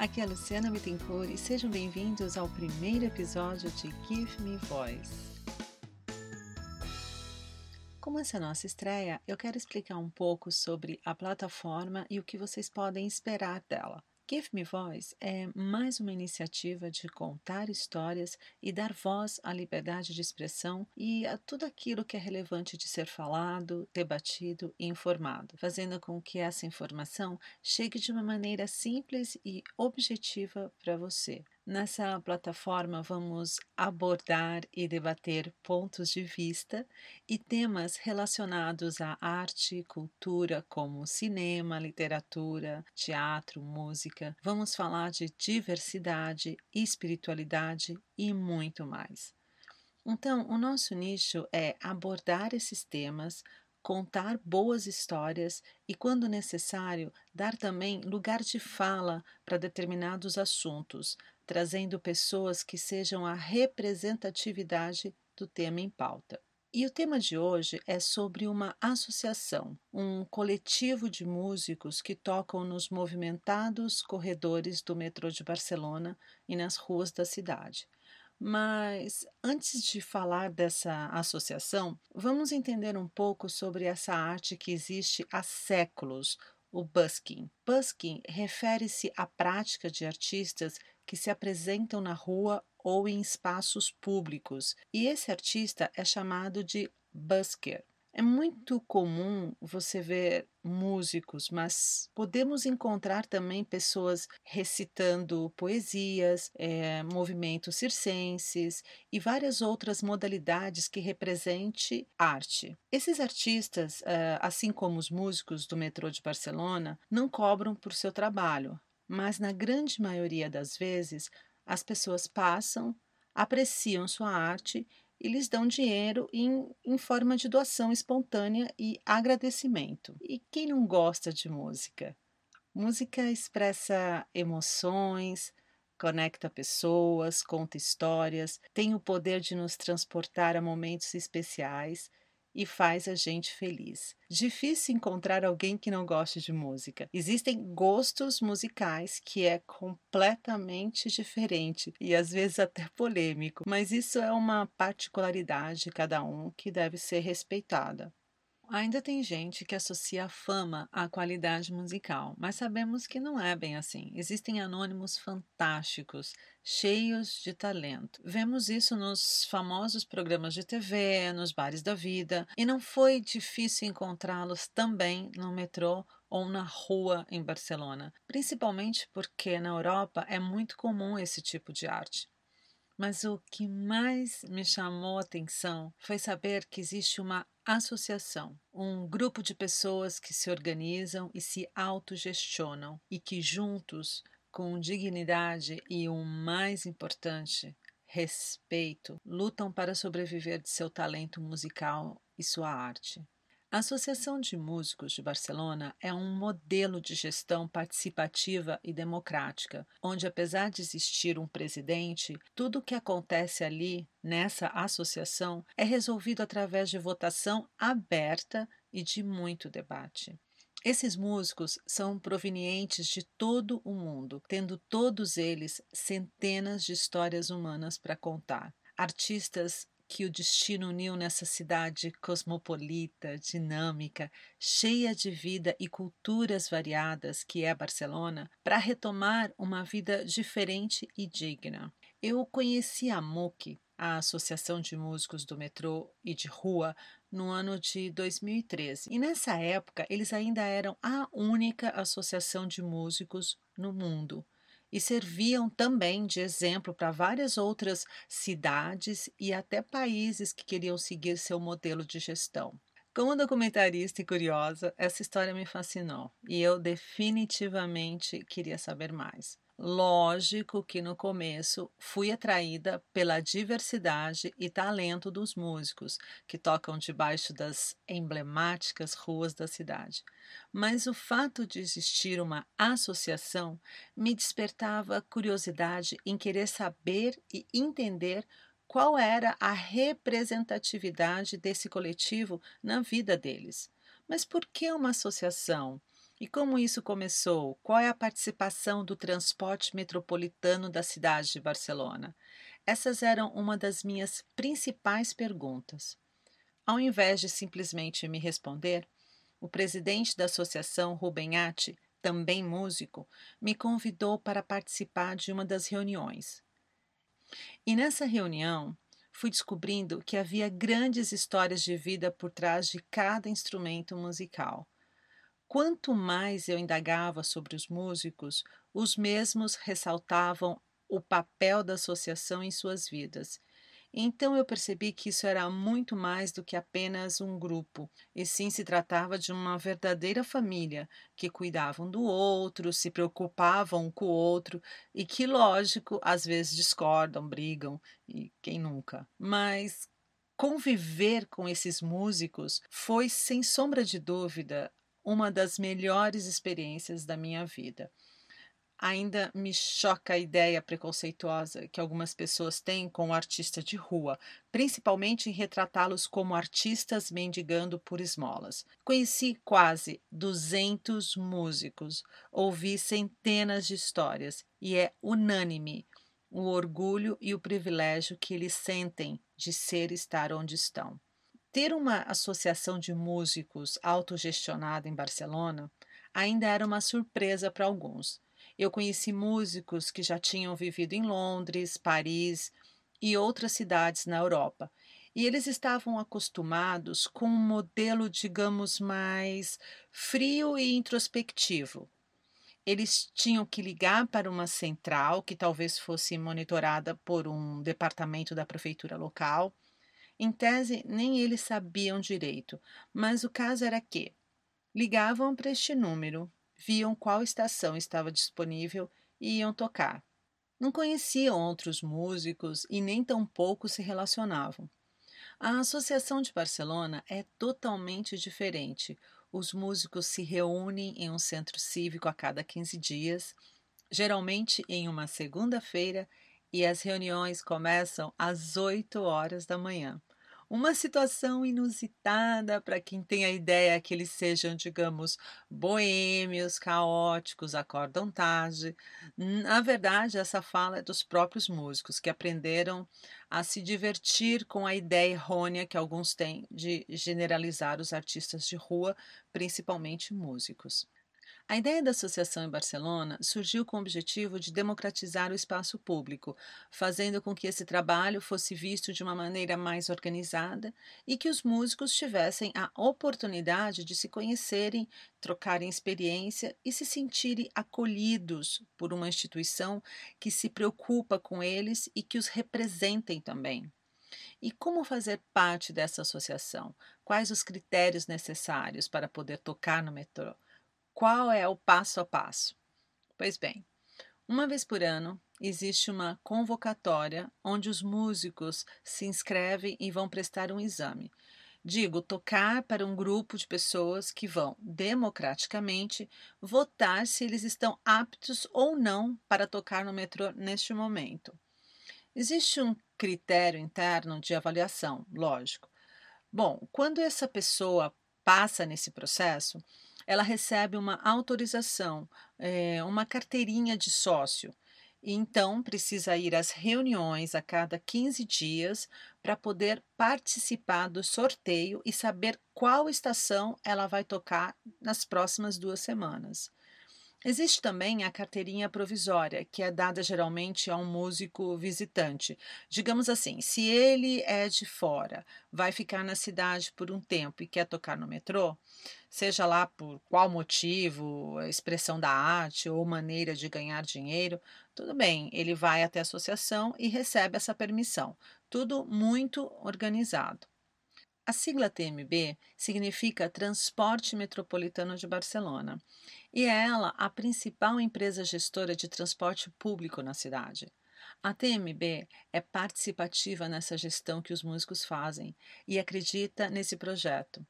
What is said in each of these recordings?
aqui é a Luciana Bittencourt e sejam bem-vindos ao primeiro episódio de Give Me Voice. Como essa é a nossa estreia, eu quero explicar um pouco sobre a plataforma e o que vocês podem esperar dela. Give Me Voice é mais uma iniciativa de contar histórias e dar voz à liberdade de expressão e a tudo aquilo que é relevante de ser falado, debatido e informado, fazendo com que essa informação chegue de uma maneira simples e objetiva para você. Nessa plataforma, vamos abordar e debater pontos de vista e temas relacionados à arte, cultura, como cinema, literatura, teatro, música. Vamos falar de diversidade, espiritualidade e muito mais. Então, o nosso nicho é abordar esses temas, contar boas histórias e, quando necessário, dar também lugar de fala para determinados assuntos, trazendo pessoas que sejam a representatividade do tema em pauta. E o tema de hoje é sobre uma associação, um coletivo de músicos que tocam nos movimentados corredores do metrô de Barcelona e nas ruas da cidade. Mas antes de falar dessa associação, vamos entender um pouco sobre essa arte que existe há séculos, o busking. Busking refere-se à prática de artistas que se apresentam na rua ou em espaços públicos, e esse artista é chamado de busker. É muito comum você ver músicos, mas podemos encontrar também pessoas recitando poesias, é, movimentos circenses e várias outras modalidades que represente arte. Esses artistas, é, assim como os músicos do metrô de Barcelona, não cobram por seu trabalho, mas na grande maioria das vezes as pessoas passam, apreciam sua arte e lhes dão dinheiro em, em forma de doação espontânea e agradecimento. E quem não gosta de música? Música expressa emoções, conecta pessoas, conta histórias, tem o poder de nos transportar a momentos especiais e faz a gente feliz. Difícil encontrar alguém que não goste de música. Existem gostos musicais que é completamente diferente e às vezes até polêmico, mas isso é uma particularidade de cada um que deve ser respeitada. Ainda tem gente que associa a fama à qualidade musical, mas sabemos que não é bem assim. Existem anônimos fantásticos, cheios de talento. Vemos isso nos famosos programas de TV, nos bares da vida, e não foi difícil encontrá-los também no metrô ou na rua em Barcelona, principalmente porque na Europa é muito comum esse tipo de arte. Mas o que mais me chamou a atenção foi saber que existe uma associação, um grupo de pessoas que se organizam e se autogestionam e que juntos, com dignidade e o mais importante, respeito, lutam para sobreviver de seu talento musical e sua arte. A Associação de Músicos de Barcelona é um modelo de gestão participativa e democrática, onde, apesar de existir um presidente, tudo o que acontece ali, nessa associação, é resolvido através de votação aberta e de muito debate. Esses músicos são provenientes de todo o mundo, tendo todos eles centenas de histórias humanas para contar. Artistas que o destino uniu nessa cidade cosmopolita, dinâmica, cheia de vida e culturas variadas que é Barcelona, para retomar uma vida diferente e digna. Eu conheci a MOOC, a Associação de Músicos do Metrô e de Rua, no ano de 2013. E nessa época, eles ainda eram a única associação de músicos no mundo e serviam também de exemplo para várias outras cidades e até países que queriam seguir seu modelo de gestão. Como documentarista e curiosa, essa história me fascinou e eu definitivamente queria saber mais. Lógico que no começo fui atraída pela diversidade e talento dos músicos que tocam debaixo das emblemáticas ruas da cidade. Mas o fato de existir uma associação me despertava curiosidade em querer saber e entender qual era a representatividade desse coletivo na vida deles. Mas por que uma associação? E como isso começou? Qual é a participação do transporte metropolitano da cidade de Barcelona? Essas eram uma das minhas principais perguntas. Ao invés de simplesmente me responder, o presidente da associação, Rubem Atti, também músico, me convidou para participar de uma das reuniões. E nessa reunião, fui descobrindo que havia grandes histórias de vida por trás de cada instrumento musical. Quanto mais eu indagava sobre os músicos, os mesmos ressaltavam o papel da associação em suas vidas então eu percebi que isso era muito mais do que apenas um grupo, e sim se tratava de uma verdadeira família que cuidavam do outro, se preocupavam um com o outro e que, lógico, às vezes discordam, brigam, e quem nunca. Mas conviver com esses músicos foi, sem sombra de dúvida, uma das melhores experiências da minha vida. Ainda me choca a ideia preconceituosa que algumas pessoas têm com o artista de rua, principalmente em retratá-los como artistas mendigando por esmolas. Conheci quase 200 músicos, ouvi centenas de histórias e é unânime o orgulho e o privilégio que eles sentem de ser e estar onde estão. Ter uma associação de músicos autogestionada em Barcelona ainda era uma surpresa para alguns eu conheci músicos que já tinham vivido em Londres, Paris e outras cidades na Europa. E eles estavam acostumados com um modelo, digamos, mais frio e introspectivo. Eles tinham que ligar para uma central, que talvez fosse monitorada por um departamento da prefeitura local. Em tese, nem eles sabiam direito, mas o caso era que ligavam para este número, viam qual estação estava disponível e iam tocar. Não conheciam outros músicos e nem tampouco se relacionavam. A Associação de Barcelona é totalmente diferente. Os músicos se reúnem em um centro cívico a cada 15 dias, geralmente em uma segunda-feira, e as reuniões começam às 8 horas da manhã. Uma situação inusitada para quem tem a ideia que eles sejam, digamos, boêmios, caóticos, acordam tarde. Na verdade, essa fala é dos próprios músicos que aprenderam a se divertir com a ideia errônea que alguns têm de generalizar os artistas de rua, principalmente músicos. A ideia da associação em Barcelona surgiu com o objetivo de democratizar o espaço público, fazendo com que esse trabalho fosse visto de uma maneira mais organizada e que os músicos tivessem a oportunidade de se conhecerem, trocarem experiência e se sentirem acolhidos por uma instituição que se preocupa com eles e que os representem também. E como fazer parte dessa associação? Quais os critérios necessários para poder tocar no metrô? Qual é o passo a passo? Pois bem, uma vez por ano existe uma convocatória onde os músicos se inscrevem e vão prestar um exame. Digo, tocar para um grupo de pessoas que vão democraticamente votar se eles estão aptos ou não para tocar no metrô neste momento. Existe um critério interno de avaliação, lógico. Bom, quando essa pessoa passa nesse processo, ela recebe uma autorização, é, uma carteirinha de sócio. E então precisa ir às reuniões a cada 15 dias para poder participar do sorteio e saber qual estação ela vai tocar nas próximas duas semanas. Existe também a carteirinha provisória, que é dada geralmente a um músico visitante. Digamos assim, se ele é de fora, vai ficar na cidade por um tempo e quer tocar no metrô, seja lá por qual motivo, expressão da arte ou maneira de ganhar dinheiro, tudo bem, ele vai até a associação e recebe essa permissão. Tudo muito organizado. A sigla TMB significa Transporte Metropolitano de Barcelona e é ela a principal empresa gestora de transporte público na cidade. A TMB é participativa nessa gestão que os músicos fazem e acredita nesse projeto,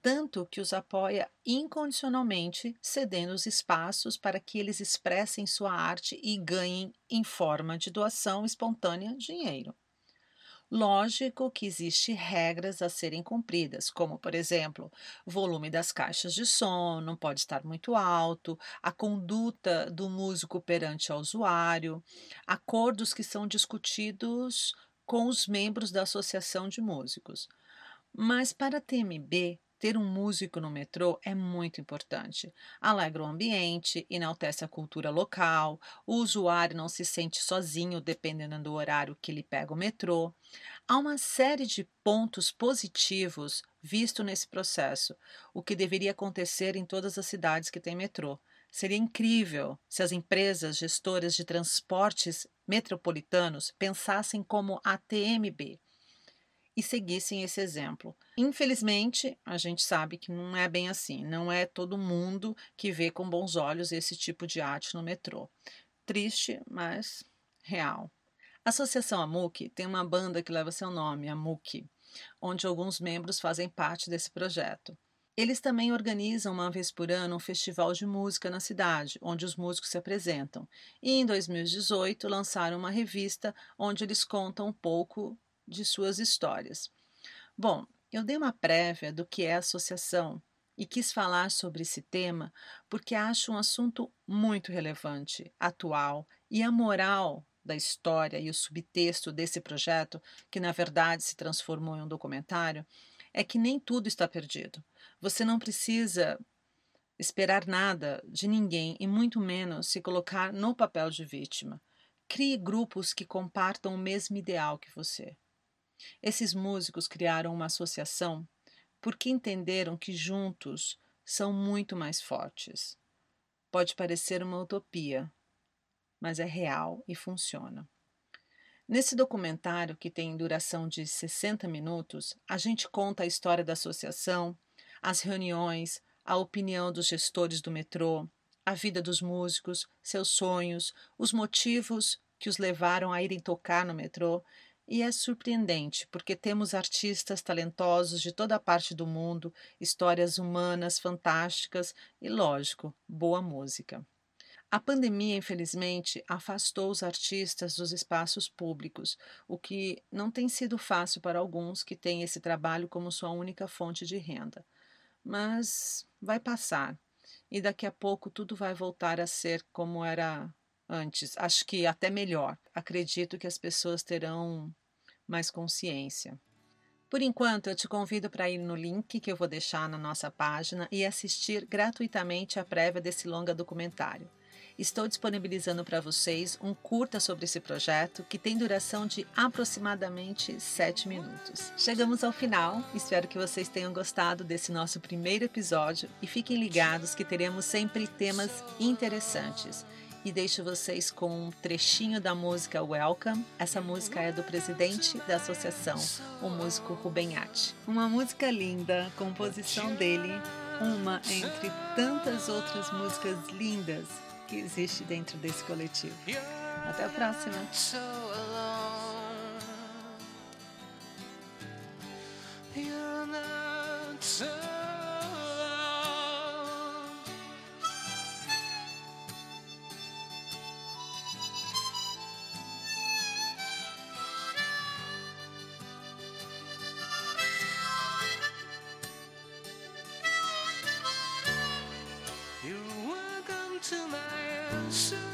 tanto que os apoia incondicionalmente, cedendo os espaços para que eles expressem sua arte e ganhem, em forma de doação espontânea, dinheiro. Lógico que existem regras a serem cumpridas, como, por exemplo, volume das caixas de som não pode estar muito alto, a conduta do músico perante o usuário, acordos que são discutidos com os membros da associação de músicos. Mas para a TMB, ter um músico no metrô é muito importante. Alegra o ambiente, enaltece a cultura local, o usuário não se sente sozinho dependendo do horário que ele pega o metrô. Há uma série de pontos positivos visto nesse processo, o que deveria acontecer em todas as cidades que têm metrô. Seria incrível se as empresas gestoras de transportes metropolitanos pensassem como a TMB e seguissem esse exemplo. Infelizmente, a gente sabe que não é bem assim, não é todo mundo que vê com bons olhos esse tipo de arte no metrô. Triste, mas real. A Associação Amuki tem uma banda que leva seu nome, Amuki, onde alguns membros fazem parte desse projeto. Eles também organizam uma vez por ano um festival de música na cidade, onde os músicos se apresentam. E em 2018 lançaram uma revista onde eles contam um pouco de suas histórias. Bom, eu dei uma prévia do que é associação e quis falar sobre esse tema porque acho um assunto muito relevante, atual e a moral da história e o subtexto desse projeto, que na verdade se transformou em um documentário, é que nem tudo está perdido. Você não precisa esperar nada de ninguém e muito menos se colocar no papel de vítima. Crie grupos que compartam o mesmo ideal que você. Esses músicos criaram uma associação porque entenderam que juntos são muito mais fortes. Pode parecer uma utopia, mas é real e funciona. Nesse documentário, que tem duração de 60 minutos, a gente conta a história da associação, as reuniões, a opinião dos gestores do metrô, a vida dos músicos, seus sonhos, os motivos que os levaram a irem tocar no metrô e é surpreendente, porque temos artistas talentosos de toda parte do mundo, histórias humanas fantásticas e, lógico, boa música. A pandemia, infelizmente, afastou os artistas dos espaços públicos, o que não tem sido fácil para alguns que têm esse trabalho como sua única fonte de renda. Mas vai passar e daqui a pouco tudo vai voltar a ser como era antes. Acho que até melhor. Acredito que as pessoas terão mais consciência. Por enquanto, eu te convido para ir no link que eu vou deixar na nossa página e assistir gratuitamente a prévia desse longa documentário. Estou disponibilizando para vocês um curta sobre esse projeto que tem duração de aproximadamente 7 minutos. Chegamos ao final, espero que vocês tenham gostado desse nosso primeiro episódio e fiquem ligados que teremos sempre temas interessantes e deixo vocês com um trechinho da música Welcome. Essa música é do presidente da associação, o músico Rubenhati. Uma música linda, composição dele, uma entre tantas outras músicas lindas que existe dentro desse coletivo. Até a próxima! answer.